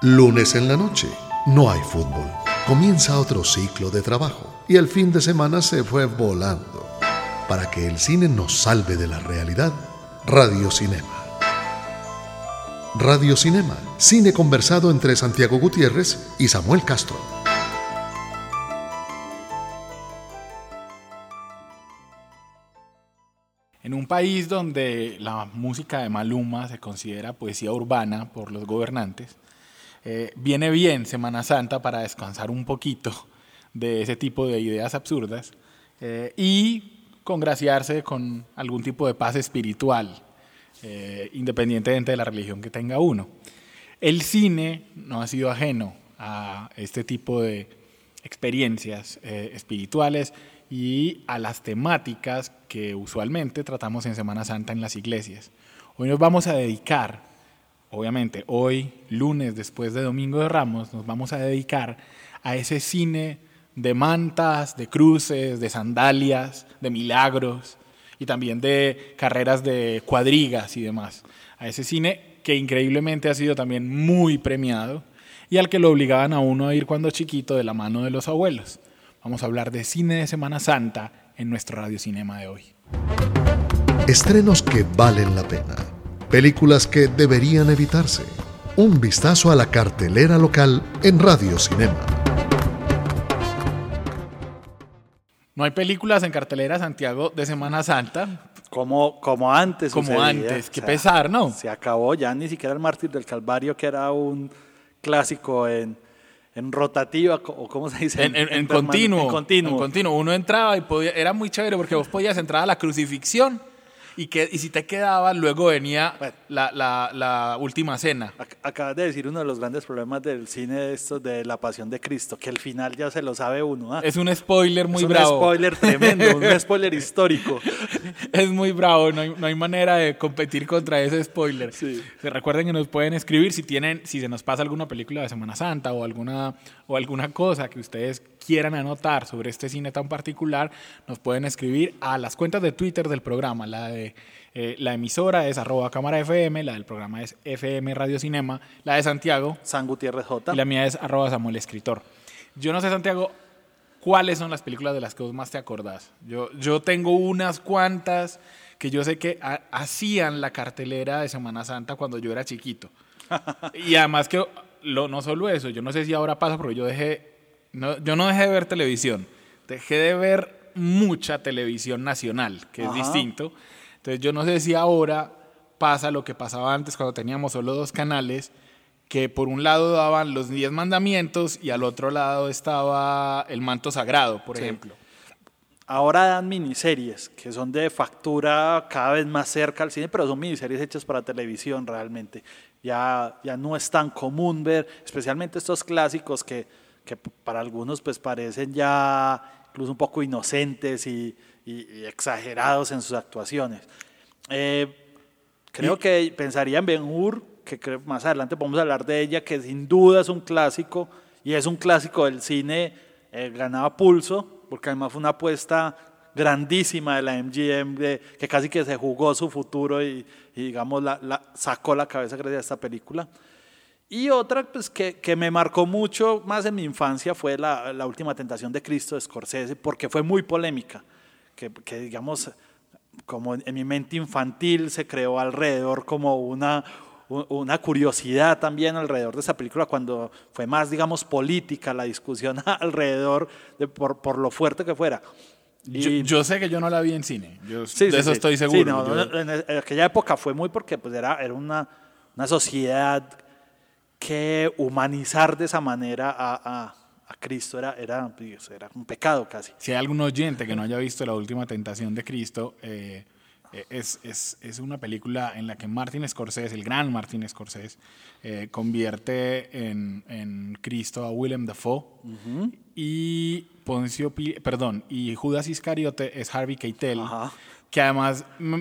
Lunes en la noche, no hay fútbol. Comienza otro ciclo de trabajo y el fin de semana se fue volando. Para que el cine nos salve de la realidad, Radio Cinema. Radio Cinema, cine conversado entre Santiago Gutiérrez y Samuel Castro. En un país donde la música de Maluma se considera poesía urbana por los gobernantes, eh, viene bien Semana Santa para descansar un poquito de ese tipo de ideas absurdas eh, y congraciarse con algún tipo de paz espiritual, eh, independientemente de la religión que tenga uno. El cine no ha sido ajeno a este tipo de experiencias espirituales y a las temáticas que usualmente tratamos en Semana Santa en las iglesias. Hoy nos vamos a dedicar obviamente hoy, lunes, después de Domingo de Ramos, nos vamos a dedicar a ese cine de mantas, de cruces, de sandalias, de milagros y también de carreras de cuadrigas y demás. A ese cine que increíblemente ha sido también muy premiado y al que lo obligaban a uno a ir cuando chiquito de la mano de los abuelos. Vamos a hablar de cine de Semana Santa en nuestro Radio Cinema de hoy. Estrenos que valen la pena Películas que deberían evitarse. Un vistazo a la cartelera local en Radio Cinema. No hay películas en cartelera Santiago de Semana Santa. Como, como antes. Como antes, qué pesar, ¿no? Se acabó ya ni siquiera el Mártir del Calvario, que era un clásico en, en rotativa, o cómo se dice. En, continuo, en, continuo. En continuo. Uno entraba y podía, era muy chévere porque vos podías entrar a la crucifixión y, que, y si te quedaba, luego venía la, la, la, última cena. Acabas de decir uno de los grandes problemas del cine esto de la pasión de Cristo, que el final ya se lo sabe uno. ¿ah? Es un spoiler muy bravo. Es un spoiler tremendo, un spoiler histórico. Es muy bravo, no hay, no hay, manera de competir contra ese spoiler. Sí. Recuerden que nos pueden escribir si tienen, si se nos pasa alguna película de Semana Santa o alguna, o alguna cosa que ustedes quieran anotar sobre este cine tan particular, nos pueden escribir a las cuentas de Twitter del programa. La de eh, la emisora es arroba cámara FM, la del programa es FM Radio Cinema, la de Santiago. San Gutiérrez J. Y la mía es arroba Samuel Escritor. Yo no sé, Santiago, ¿cuáles son las películas de las que vos más te acordás? Yo, yo tengo unas cuantas que yo sé que hacían la cartelera de Semana Santa cuando yo era chiquito. y además que lo, no solo eso, yo no sé si ahora pasa, pero yo dejé no, yo no dejé de ver televisión, dejé de ver mucha televisión nacional, que es distinto. Entonces yo no sé si ahora pasa lo que pasaba antes cuando teníamos solo dos canales, que por un lado daban los diez mandamientos y al otro lado estaba el manto sagrado, por ejemplo. Ahora dan miniseries que son de factura cada vez más cerca al cine, pero son miniseries hechas para televisión realmente. Ya, ya no es tan común ver, especialmente estos clásicos que que para algunos pues parecen ya incluso un poco inocentes y, exagerados en sus actuaciones. Eh, creo que pensaría en Ben Hur, que más adelante podemos hablar de ella, que sin duda es un clásico y es un clásico del cine, eh, ganaba pulso, porque además fue una apuesta grandísima de la MGM, de, que casi que se jugó su futuro y, digamos, la, sacó la cabeza gracias a esta película. Y otra pues, que, que, me marcó mucho más en mi infancia fue la, la, última tentación de Cristo de Scorsese, porque fue muy polémica, que, que, digamos, como en mi mente infantil se creó alrededor como una, una curiosidad también alrededor de esa película, cuando fue más, digamos, política la discusión alrededor de por, por lo fuerte que fuera. Y, yo, sé que yo no la vi en cine, yo, de eso estoy seguro. No, en aquella época fue muy porque pues, era, era una, una sociedad que humanizar de esa manera a, a, Cristo era, era, pues, era, un pecado casi. Si hay algún oyente que no haya visto La Última Tentación de Cristo, eh, eh, es, es, es, una película en la que Martin Scorsese, el gran Martin Scorsese, eh, convierte en, en, Cristo a Willem Dafoe. Y Poncio, perdón, y Judas Iscariote es Harvey Keitel, que además mm,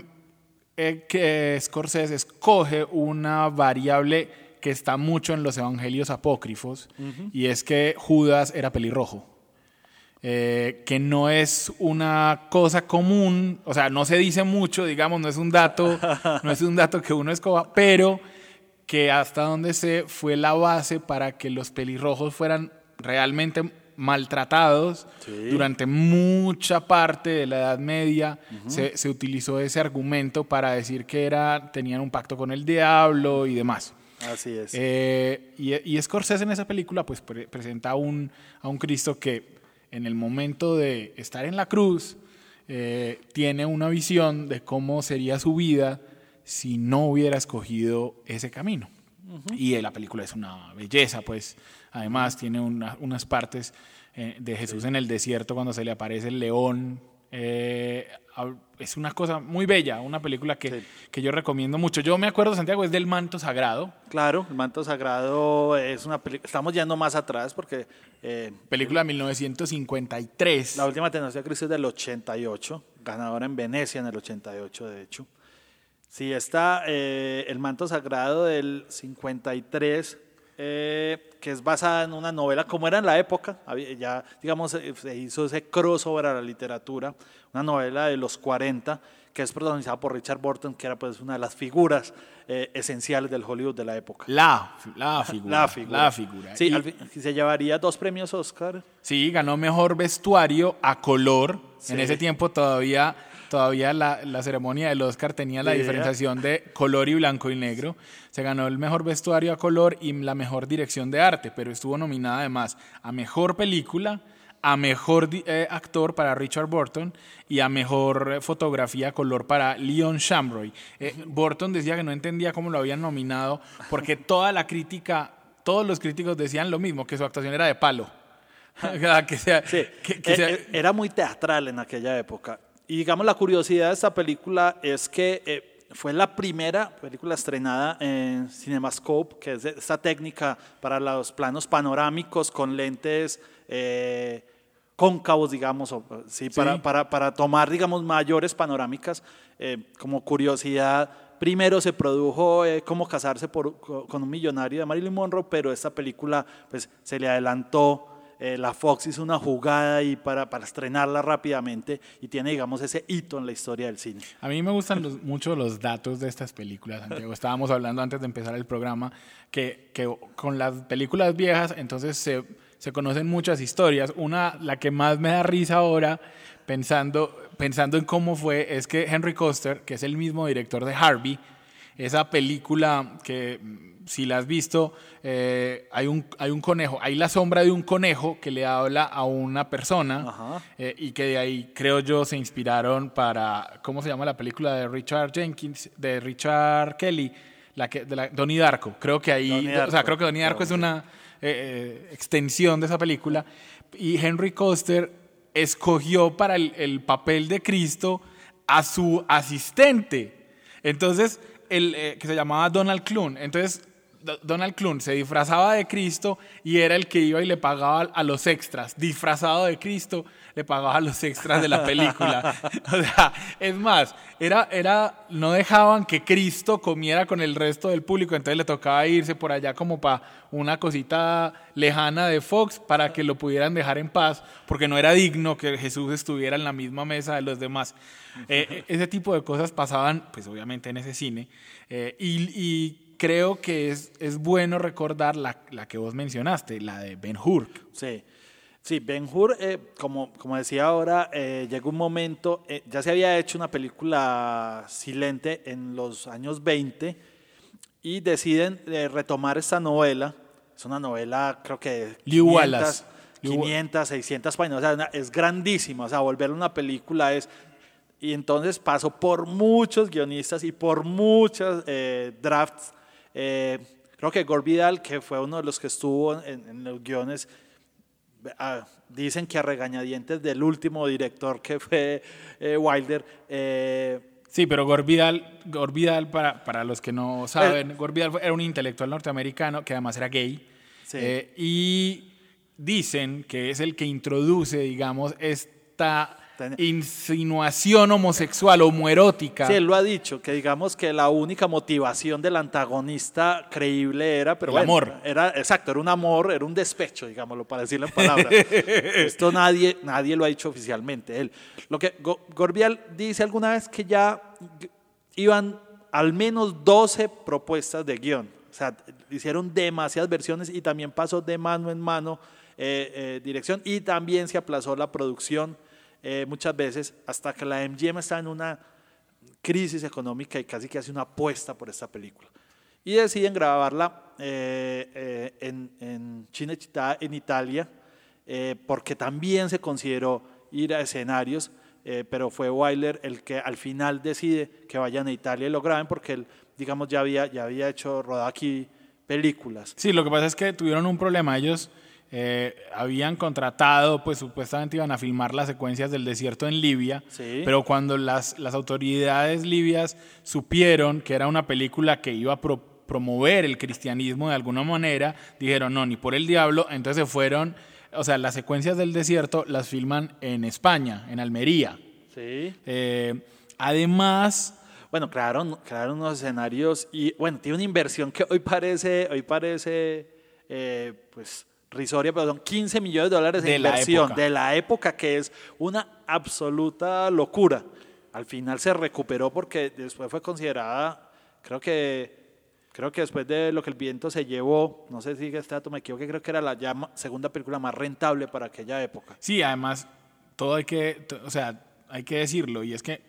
que Scorsese escoge una variable que está mucho en los evangelios apócrifos, y es que Judas era pelirrojo. Eh, que no es una cosa común, o sea, no se dice mucho, digamos, no es un dato, no es un dato que uno escoba, pero que hasta donde sé fue la base para que los pelirrojos fueran realmente maltratados durante mucha parte de la Edad Media. se, se, utilizó ese argumento para decir que era, tenían un pacto con el diablo y demás. Así es. Eh, y, y, Scorsese en esa película pues presenta a un, a un Cristo que en el momento de estar en la cruz eh, tiene una visión de cómo sería su vida si no hubiera escogido ese camino. Y la película es una belleza, pues además tiene unas partes eh, de Jesús en el desierto cuando se le aparece el león eh, es una cosa muy bella, una película que, que, yo recomiendo mucho. Yo me acuerdo, Santiago, es del Manto Sagrado. Claro, el Manto Sagrado es una película, estamos yendo más atrás porque... Eh, película de 1953. La última tendencia de Cristo es del 88, ganadora en Venecia en el 88, de hecho. Sí, está eh, el Manto Sagrado del 53 eh, que es basada en una novela como era en la época, ya digamos eh, se hizo ese crossover a la literatura, una novela de los 40 que es protagonizada por Richard Burton, que era pues una de las figuras eh, esenciales del Hollywood de la época. La, la figura. la figura. La figura. Sí, se llevaría dos premios Oscar. Sí, ganó mejor vestuario a color. En ese tiempo todavía todavía la, la, ceremonia del Oscar tenía la diferenciación de color y blanco y negro. Se ganó el mejor vestuario a color y la mejor dirección de arte, pero estuvo nominada además a mejor película, a mejor eh, actor para Richard Burton y a mejor eh, fotografía a color para Leon Shamroy. Eh, Burton decía que no entendía cómo lo habían nominado porque toda la crítica, todos los críticos decían lo mismo, que su actuación era de palo. que sea, Era muy teatral en aquella época. Y digamos, la curiosidad de esta película es que eh, fue la primera película estrenada en CinemaScope, que es esta técnica para los planos panorámicos con lentes eh, cóncavos, digamos, sí, Para, para, para, tomar, digamos, mayores panorámicas. Eh, como curiosidad, primero se produjo Cómo casarse por, con un millonario de Marilyn Monroe, pero esta película pues, se le adelantó eh, la Fox hizo una jugada y para, para, estrenarla rápidamente y tiene, digamos, ese hito en la historia del cine. A mí me gustan mucho los datos de estas películas, Santiago. Estábamos hablando antes de empezar el programa que, que con las películas viejas, entonces se, se, conocen muchas historias. Una, la que más me da risa ahora, pensando, pensando en cómo fue, es que Henry Coster, que es el mismo director de Harvey, esa película que si la has visto, eh, hay, un, hay un conejo, hay la sombra de un conejo que le habla a una persona eh, y que de ahí creo yo se inspiraron para, ¿cómo se llama la película de Richard Jenkins, de Richard Kelly? La que, de la, Donnie Darko. Creo que ahí, o sea, creo que Donnie Darko es una eh, extensión de esa película. Y Henry Coster escogió para el, el papel de Cristo a su asistente. Entonces, el, que se llamaba Donald Clun. Entonces, Donald Clun se disfrazaba de Cristo y era el que iba y le pagaba a los extras. Disfrazado de Cristo, le pagaba a los extras de la película. o sea, es más, era, era, no dejaban que Cristo comiera con el resto del público, entonces le tocaba irse por allá como para una cosita lejana de Fox para que lo pudieran dejar en paz, porque no era digno que Jesús estuviera en la misma mesa de los demás. Eh, eh, ese tipo de cosas pasaban, pues obviamente en ese cine, eh, y creo que es, es bueno recordar la, la, que vos mencionaste, la de Ben Hur. Sí. Sí, Ben Hur, eh, como, como decía ahora, eh, llegó un momento, eh, ya se había hecho una película silente en los años 20 y deciden retomar esta novela. Es una novela, creo que 500, 500 600 páginas, o sea, es grandísima, o sea, volver una película es... Y entonces pasó por muchos guionistas y por muchas drafts eh, creo que Gore Vidal, que fue uno de los que estuvo en, los guiones, ah, dicen que a regañadientes del último director que fue eh, Wilder. Eh, sí, pero Gore Vidal, para, para los que no saben, Vidal era un intelectual norteamericano que además era gay. y dicen que es el que introduce, digamos, esta insinuación homosexual, homoerótica. Sí, él lo ha dicho, que digamos que la única motivación del antagonista creíble era, pero el amor. Era, exacto, era un amor, era un despecho, digámoslo, para decirlo en palabras. Esto nadie, nadie lo ha dicho oficialmente. Él. Lo que Gorbial dice alguna vez que ya iban al menos 12 propuestas de guion. O sea, hicieron demasiadas versiones y también pasó de mano en mano eh, eh, dirección y también se aplazó la producción eh, muchas veces hasta que la MGM está en una crisis económica y casi que hace una apuesta por esta película. Y deciden grabarla en, en Cinecittà, en Italia, porque también se consideró ir a escenarios, pero fue Weiler el que al final decide que vayan a Italia y lo graben porque él, digamos, ya había, ya había hecho rodar aquí películas. Sí, lo que pasa es que tuvieron un problema. Ellos eh, habían contratado, pues supuestamente iban a filmar las secuencias del desierto en Libia, pero cuando las, las autoridades libias supieron que era una película que iba a promover el cristianismo de alguna manera, dijeron, no, ni por el diablo, entonces se fueron, o sea, las secuencias del desierto las filman en España, en Almería. Sí. Eh, además... Bueno, crearon, crearon unos escenarios y, bueno, tiene una inversión que hoy parece, hoy parece, eh, pues risoria, pero son 15 millones de dólares de, inversión de la época, que es una absoluta locura. Al final se recuperó porque después fue considerada, creo que creo que después de lo que el viento se llevó, no sé si este dato me equivoqué, creo que era la segunda película más rentable para aquella época. Sí, además, todo hay que, o sea, hay que decirlo, y es que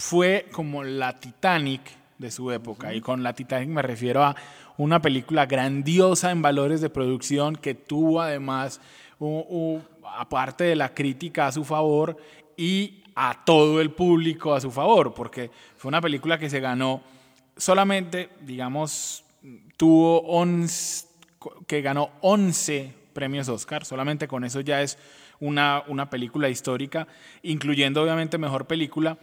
fue como la Titanic de su época, y con la Titanic me refiero a una película grandiosa en valores de producción que tuvo además, aparte de la crítica a su favor, y a todo el público a su favor, porque fue una película que se ganó solamente, digamos, tuvo 11, que ganó 11 premios Oscar, solamente con eso ya es una, una película histórica, incluyendo obviamente mejor película,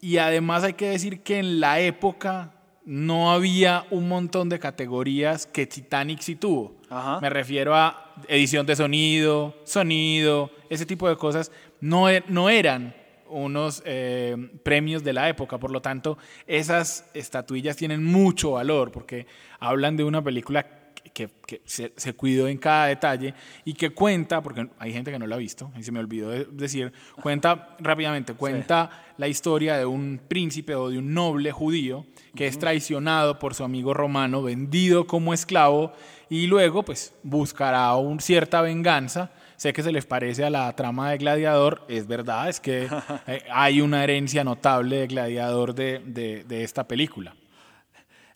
y además hay que decir que en la época no había un montón de categorías que Titanic sí tuvo. Me refiero a edición de sonido, sonido, ese tipo de cosas. No, e, no eran unos eh, premios de la época, por lo tanto, esas estatuillas tienen mucho valor porque hablan de una película que, se, cuidó en cada detalle y que cuenta, porque hay gente que no lo ha visto, y se me olvidó decir, cuenta rápidamente, cuenta la historia de un príncipe o de un noble judío que es traicionado por su amigo romano, vendido como esclavo y luego pues buscará un, cierta venganza. Sé que se les parece a la trama de Gladiador, es verdad, es que eh, hay una herencia notable de Gladiador de esta película.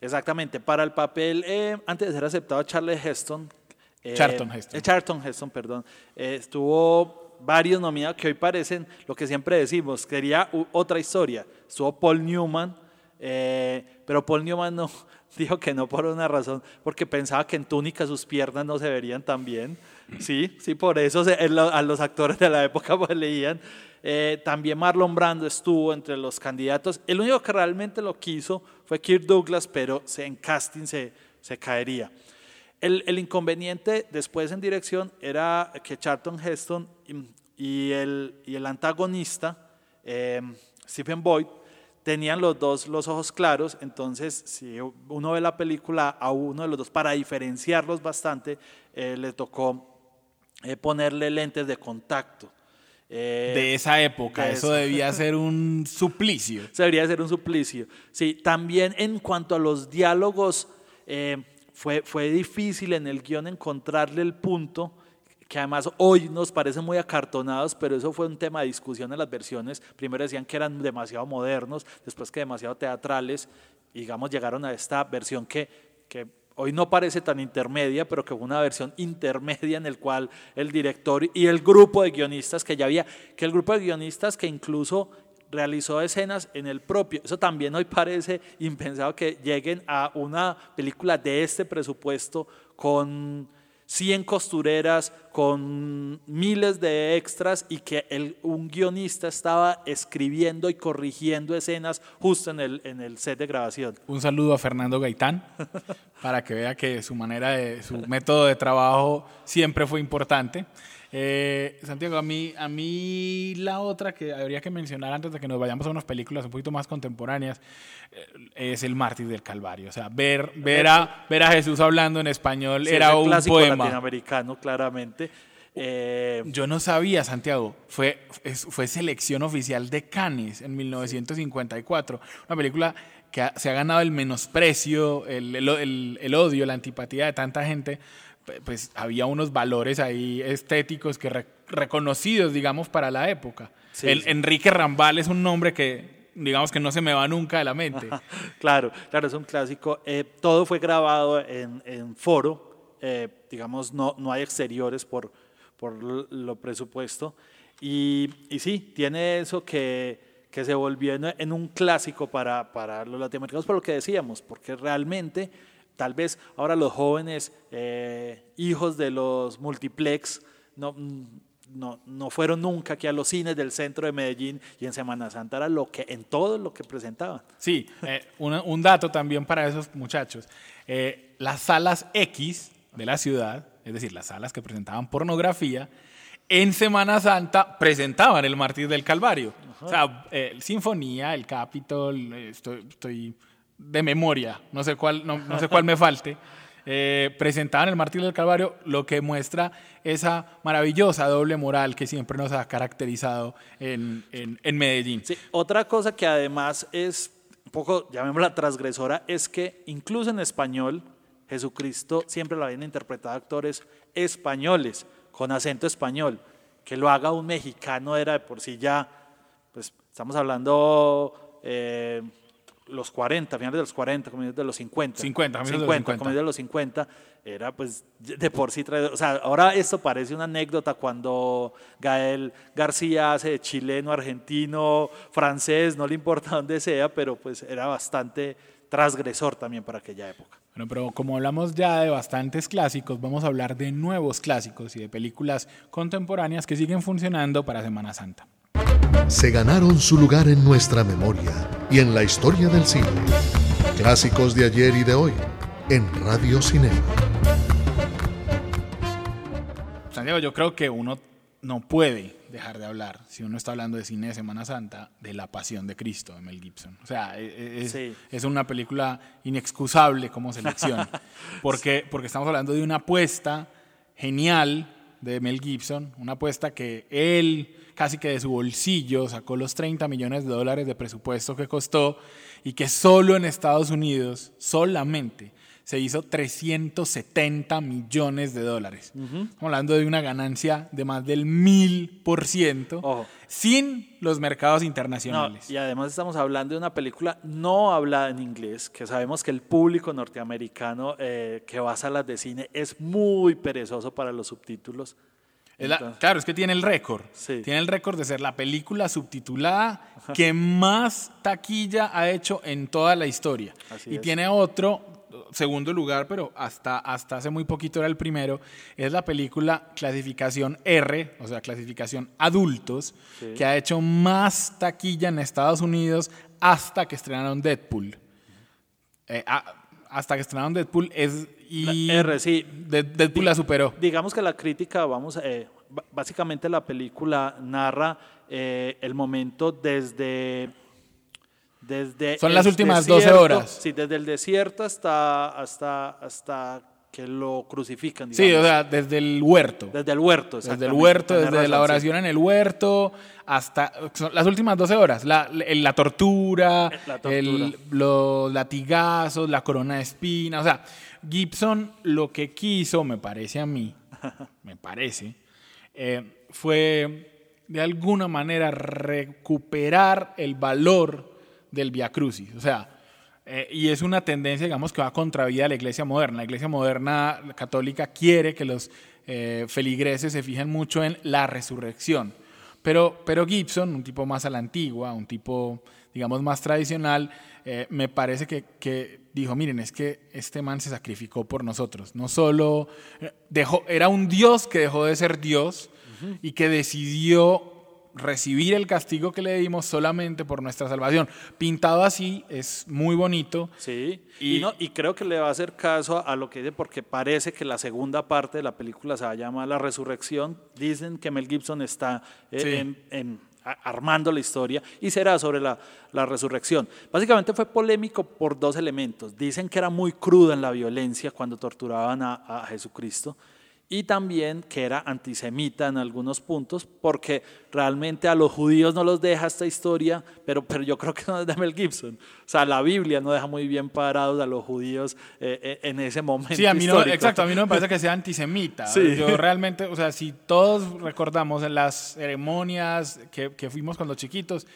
Exactamente, para el papel, eh, antes de ser aceptado, Charles Heston. Eh, Charlton Heston. Eh, Charlton Heston, perdón. estuvo varios nominados que hoy parecen lo que siempre decimos, quería otra historia. Estuvo Paul Newman, pero Paul Newman no, dijo que no por una razón, porque pensaba que en túnica sus piernas no se verían tan bien. Sí, sí, por eso a los actores de la época pues leían. Eh, también Marlon Brando estuvo entre los candidatos. El único que realmente lo quiso fue Kirk Douglas, pero en casting se, se caería. El, el, inconveniente después en dirección era que Charlton Heston y, el, y el, antagonista, eh, Stephen Boyd, tenían los dos los ojos claros, entonces si uno ve la película a uno de los dos, para diferenciarlos bastante, eh, le tocó ponerle lentes de contacto. Eh, de esa época. eso, debía ser un suplicio. debería ser un suplicio. Sí, también en cuanto a los diálogos, eh, fue, fue difícil en el guion encontrarle el punto que además hoy nos parecen muy acartonados, pero eso fue un tema de discusión en las versiones. Primero decían que eran demasiado modernos, después que demasiado teatrales, y digamos llegaron a esta versión que, que hoy no parece tan intermedia, pero que fue una versión intermedia en el cual el director y el grupo de guionistas que ya había, que el grupo de guionistas que incluso realizó escenas en el propio, eso también hoy parece impensado que lleguen a una película de este presupuesto con 100 costureras con miles de extras y que el, un guionista estaba escribiendo y corrigiendo escenas justo en el, en el set de grabación. Un saludo a Fernando Gaitán para que vea que su manera de, su método de trabajo siempre fue importante. Eh, Santiago, a mí, a mí la otra que habría que mencionar antes de que nos vayamos a unas películas un poquito más contemporáneas eh, es el Mártir del Calvario. O sea, ver, ver, a, ver a Jesús hablando en español era un poema. latinoamericano, claramente. Eh, Yo no sabía, Santiago, fue, fue selección oficial de Cannes en 1954. Una película que se ha ganado el menosprecio, el, el, el, odio, la antipatía de tanta gente, pues había unos valores ahí estéticos que reconocidos, digamos, para la época. el, Enrique Rambal es un nombre que, digamos, que no se me va nunca de la mente. claro, claro, es un clásico. Eh, todo fue grabado en, en foro, eh, digamos, no, no hay exteriores por, por lo presupuesto. Y, y sí, tiene eso que, que se volvió en, un clásico para, para los latinoamericanos, por lo que decíamos, porque realmente tal vez ahora los jóvenes eh, hijos de los multiplex no, no, no, fueron nunca aquí a los cines del centro de Medellín y en Semana Santa era lo que en todo lo que presentaban. Sí, eh, un, dato también para esos muchachos. Eh, las salas X de la ciudad, es decir, las salas que presentaban pornografía, en Semana Santa presentaban el Mártir del Calvario. O sea, el Sinfonía, el Capitol, estoy, estoy de memoria, no sé cuál, no, sé cuál me falte, eh, presentaban el Mártir del Calvario, lo que muestra esa maravillosa doble moral que siempre nos ha caracterizado en, en, Medellín. otra cosa que además es un poco, llamémosla transgresora, es que incluso en español, Jesucristo siempre lo habían interpretado actores españoles, con acento español. Que lo haga un mexicano era de por sí ya, pues estamos hablando... Eh, los 40, finales de los 40, comienzos de los 50. 50, 50, de los 50. de los 50, era pues de por sí O sea, ahora esto parece una anécdota cuando Gael García hace de chileno, argentino, francés, no le importa dónde sea, pero pues era bastante transgresor también para aquella época. Bueno, pero como hablamos ya de bastantes clásicos, vamos a hablar de nuevos clásicos y de películas contemporáneas que siguen funcionando para Semana Santa se ganaron su lugar en nuestra memoria y en la historia del cine. Clásicos de ayer y de hoy en Radio Cinema. Santiago, yo creo que uno no puede dejar de hablar, si uno está hablando de cine de Semana Santa, de La Pasión de Cristo de Mel Gibson. O sea, e, e, es, es una película inexcusable como selección, porque, porque estamos hablando de una apuesta genial de Mel Gibson, una apuesta que él casi que de su bolsillo sacó los 30 millones de dólares de presupuesto que costó y que solo en Estados Unidos, solamente, se hizo 370 millones de dólares. Estamos hablando de una ganancia de más del mil por ciento sin los mercados internacionales. y además estamos hablando de una película no hablada en inglés, que sabemos que el público norteamericano eh, que va a salas de cine es muy perezoso para los subtítulos claro, es que tiene el récord. Tiene el récord de ser la película subtitulada que más taquilla ha hecho en toda la historia. y tiene otro, segundo lugar, pero hasta, hasta hace muy poquito era el primero, es la película clasificación R, o sea, clasificación adultos, que ha hecho más taquilla en Estados Unidos hasta que estrenaron Deadpool. Eh, ah, hasta que estrenaron Deadpool es y R, sí. Deadpool la superó. Digamos que la crítica, vamos, eh, básicamente la película narra eh, el momento desde desde son las últimas 12 horas sí desde el desierto hasta hasta hasta que lo crucifican. Sí, o sea, desde el huerto. Desde el huerto, Desde el huerto, desde la oración en el huerto hasta las últimas 12 horas. La, la, tortura, los latigazos, la corona de espinas. O sea, Gibson lo que quiso, me parece a mí, me parece, eh, fue de alguna manera recuperar el valor del Via Crucis. O sea, eh, y es una tendencia, digamos, que va contra vida de la iglesia moderna. La iglesia moderna católica quiere que los eh, feligreses se fijen mucho en la resurrección. Pero, pero Gibson, un tipo más a la antigua, un tipo, digamos, más tradicional, eh, me parece que, que, dijo, miren, es que este man se sacrificó por nosotros. No solo dejó, era un Dios que dejó de ser Dios y que decidió recibir el castigo que le dimos solamente por nuestra salvación. Pintado así es muy bonito. Sí, y, no, y creo que le va a hacer caso a, lo que dice porque parece que la segunda parte de la película se va a llamar La Resurrección. Dicen que Mel Gibson está eh, en, armando la historia y será sobre la, la, resurrección. Básicamente fue polémico por dos elementos. Dicen que era muy cruda en la violencia cuando torturaban a, a Jesucristo y también que era antisemita en algunos puntos, porque realmente a los judíos no los deja esta historia, pero, pero yo creo que no es de Mel Gibson. O sea, la Biblia no deja muy bien parados a los judíos eh, eh, en ese momento. Sí, a mí no, exacto, a mí no me parece que sea antisemita. Yo realmente, o sea, si todos recordamos en las ceremonias que, que fuimos cuando chiquitos,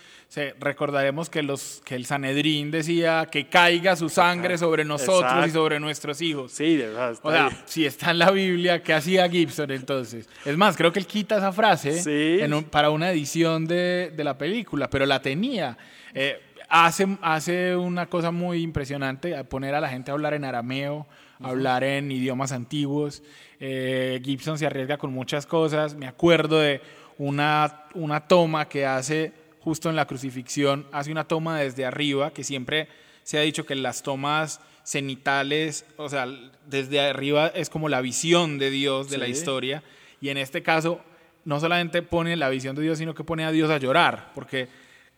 recordaremos que, los, que el Sanedrín decía que caiga su sangre sobre nosotros y sobre nuestros hijos. Sí, de verdad. O sea, si está en la Biblia, ¿qué hacía Gibson entonces? Es más, creo que él quita esa frase para una edición de, de, la película, pero la tenía. Eh, hace, hace una cosa muy impresionante, poner a la gente a hablar en arameo, hablar en idiomas antiguos. Eh, Gibson se arriesga con muchas cosas. Me acuerdo de una, una toma que hace justo en la crucifixión, hace una toma desde arriba, que siempre se ha dicho que las tomas cenitales, o sea, desde arriba es como la visión de Dios de la historia, y en este caso no solamente pone la visión de Dios, sino que pone a Dios a llorar, porque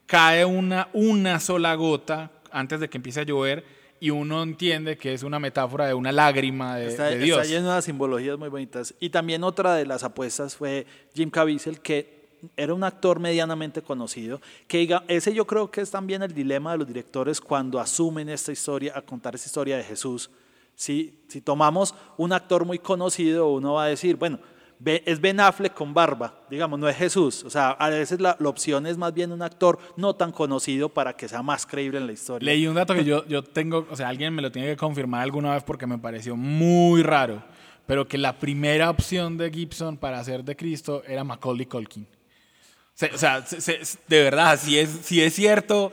cae una, una sola gota antes de que empiece a llover y uno entiende que es una metáfora de una lágrima de, está, Dios. Está lleno de simbologías muy bonitas. Y también otra de las apuestas fue Jim Caviezel, que era un actor medianamente conocido, que diga, ese yo creo que es también el dilema de los directores cuando asumen esta historia, a contar esta historia de Jesús. Si, si tomamos un actor muy conocido, uno va a decir, bueno, es Ben Affleck con barba, digamos, no es Jesús. O sea, a veces la, opción es más bien un actor no tan conocido para que sea más creíble en la historia. Leí un dato que yo, yo tengo, o sea, alguien me lo tiene que confirmar alguna vez porque me pareció muy raro, pero que la primera opción de Gibson para hacer de Cristo era Macaulay Culkin. O sea, de verdad, si es, si es cierto,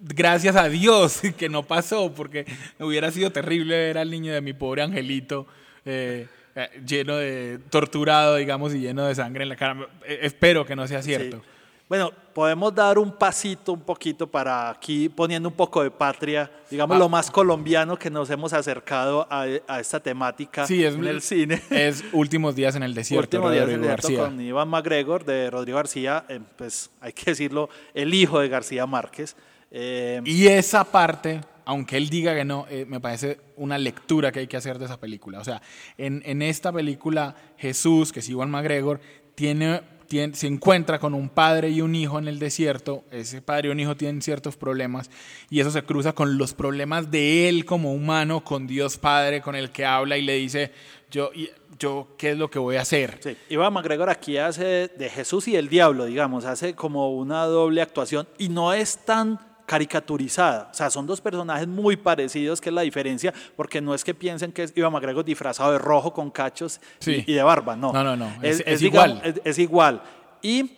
gracias a Dios que no pasó, porque hubiera sido terrible ver al niño de mi pobre angelito eh, eh, lleno de torturado, digamos, y lleno de sangre en la cara. Eh, espero que no sea cierto. Bueno, podemos dar un pasito un poquito para aquí poniendo un poco de patria, digamos ah. lo más colombiano que nos hemos acercado a, esta temática en el cine. Es Últimos días en el desierto, Últimos días en el desierto con Iván McGregor de Rodrigo García, eh, pues hay que decirlo, el hijo de García Márquez. Eh, y esa parte, aunque él diga que no, eh, me parece una lectura que hay que hacer de esa película. O sea, en, en esta película Jesús, que es Iván McGregor, tiene se encuentra con un padre y un hijo en el desierto, ese padre y un hijo tienen ciertos problemas y eso se cruza con los problemas de él como humano, con Dios Padre, con el que habla y le dice, yo, yo ¿qué es lo que voy a hacer? Sí. Iván MacGregor aquí hace de Jesús y del diablo, digamos, hace como una doble actuación y no es tan caricaturizada. O sea, son dos personajes muy parecidos, que es la diferencia, porque no es que piensen que es Iván McGregor disfrazado de rojo con cachos y, de barba, no. No, no, no. Es, igual. es, igual. Y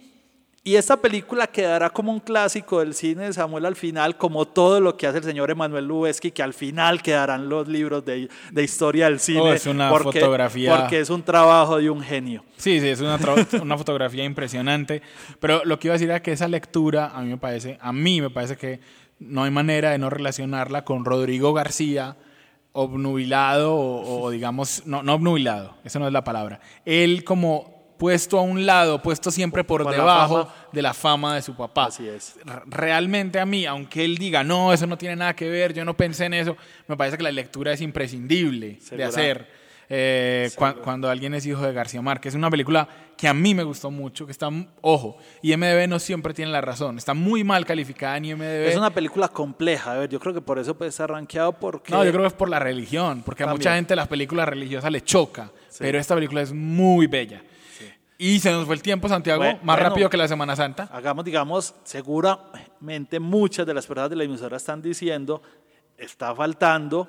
y esta película quedará como un clásico del cine de Samuel al final, como todo lo que hace el señor Emanuel Lubezki, que al final quedarán los libros de, de historia del cine. Oh, es una fotografía. Porque es un trabajo de un genio. Sí, sí, es una, una fotografía impresionante. Pero lo que iba a decir era que esa lectura, a mí me parece, a mí me parece que no hay manera de no relacionarla con Rodrigo García, obnubilado o, o digamos, no, no obnubilado, esa no es la palabra. Él como puesto a un lado, puesto siempre por, debajo de la fama de su papá. Así es. Realmente a mí, aunque él diga, no, eso no tiene nada que ver, yo no pensé en eso, me parece que la lectura es imprescindible de hacer. Eh, cuando alguien es hijo de García Márquez. Es una película que a mí me gustó mucho, que está, ojo, IMDB no siempre tiene la razón, está muy mal calificada en IMDB. Es una película compleja, a ver, yo creo que por eso puede estar rankeado porque... No, yo creo que es por la religión, porque a mucha gente las películas religiosas le choca, pero esta película es muy bella. Y se nos fue el tiempo, Santiago, más rápido que la Semana Santa. Hagamos, digamos, seguramente muchas de las personas de la emisora están diciendo, está faltando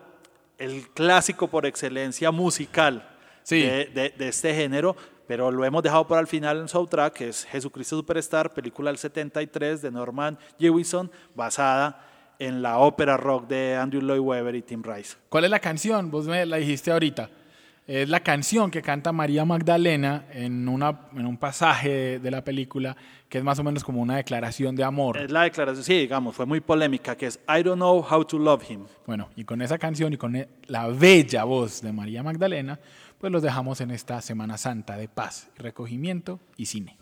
el clásico por excelencia musical de, este género, pero lo hemos dejado para el final en soundtrack, que es Jesucristo Superstar, película del 73 de Norman Jewison, basada en la ópera rock de Andrew Lloyd Webber y Tim Rice. ¿Cuál es la canción? Vos me la dijiste ahorita. Es la canción que canta María Magdalena en, una, en un pasaje de, la película que es más o menos como una declaración de amor. Es la declaración, sí, digamos, fue muy polémica, que es I don't know how to love him. Bueno, y con esa canción y con e, la bella voz de María Magdalena, pues los dejamos en esta Semana Santa de paz, recogimiento y cine.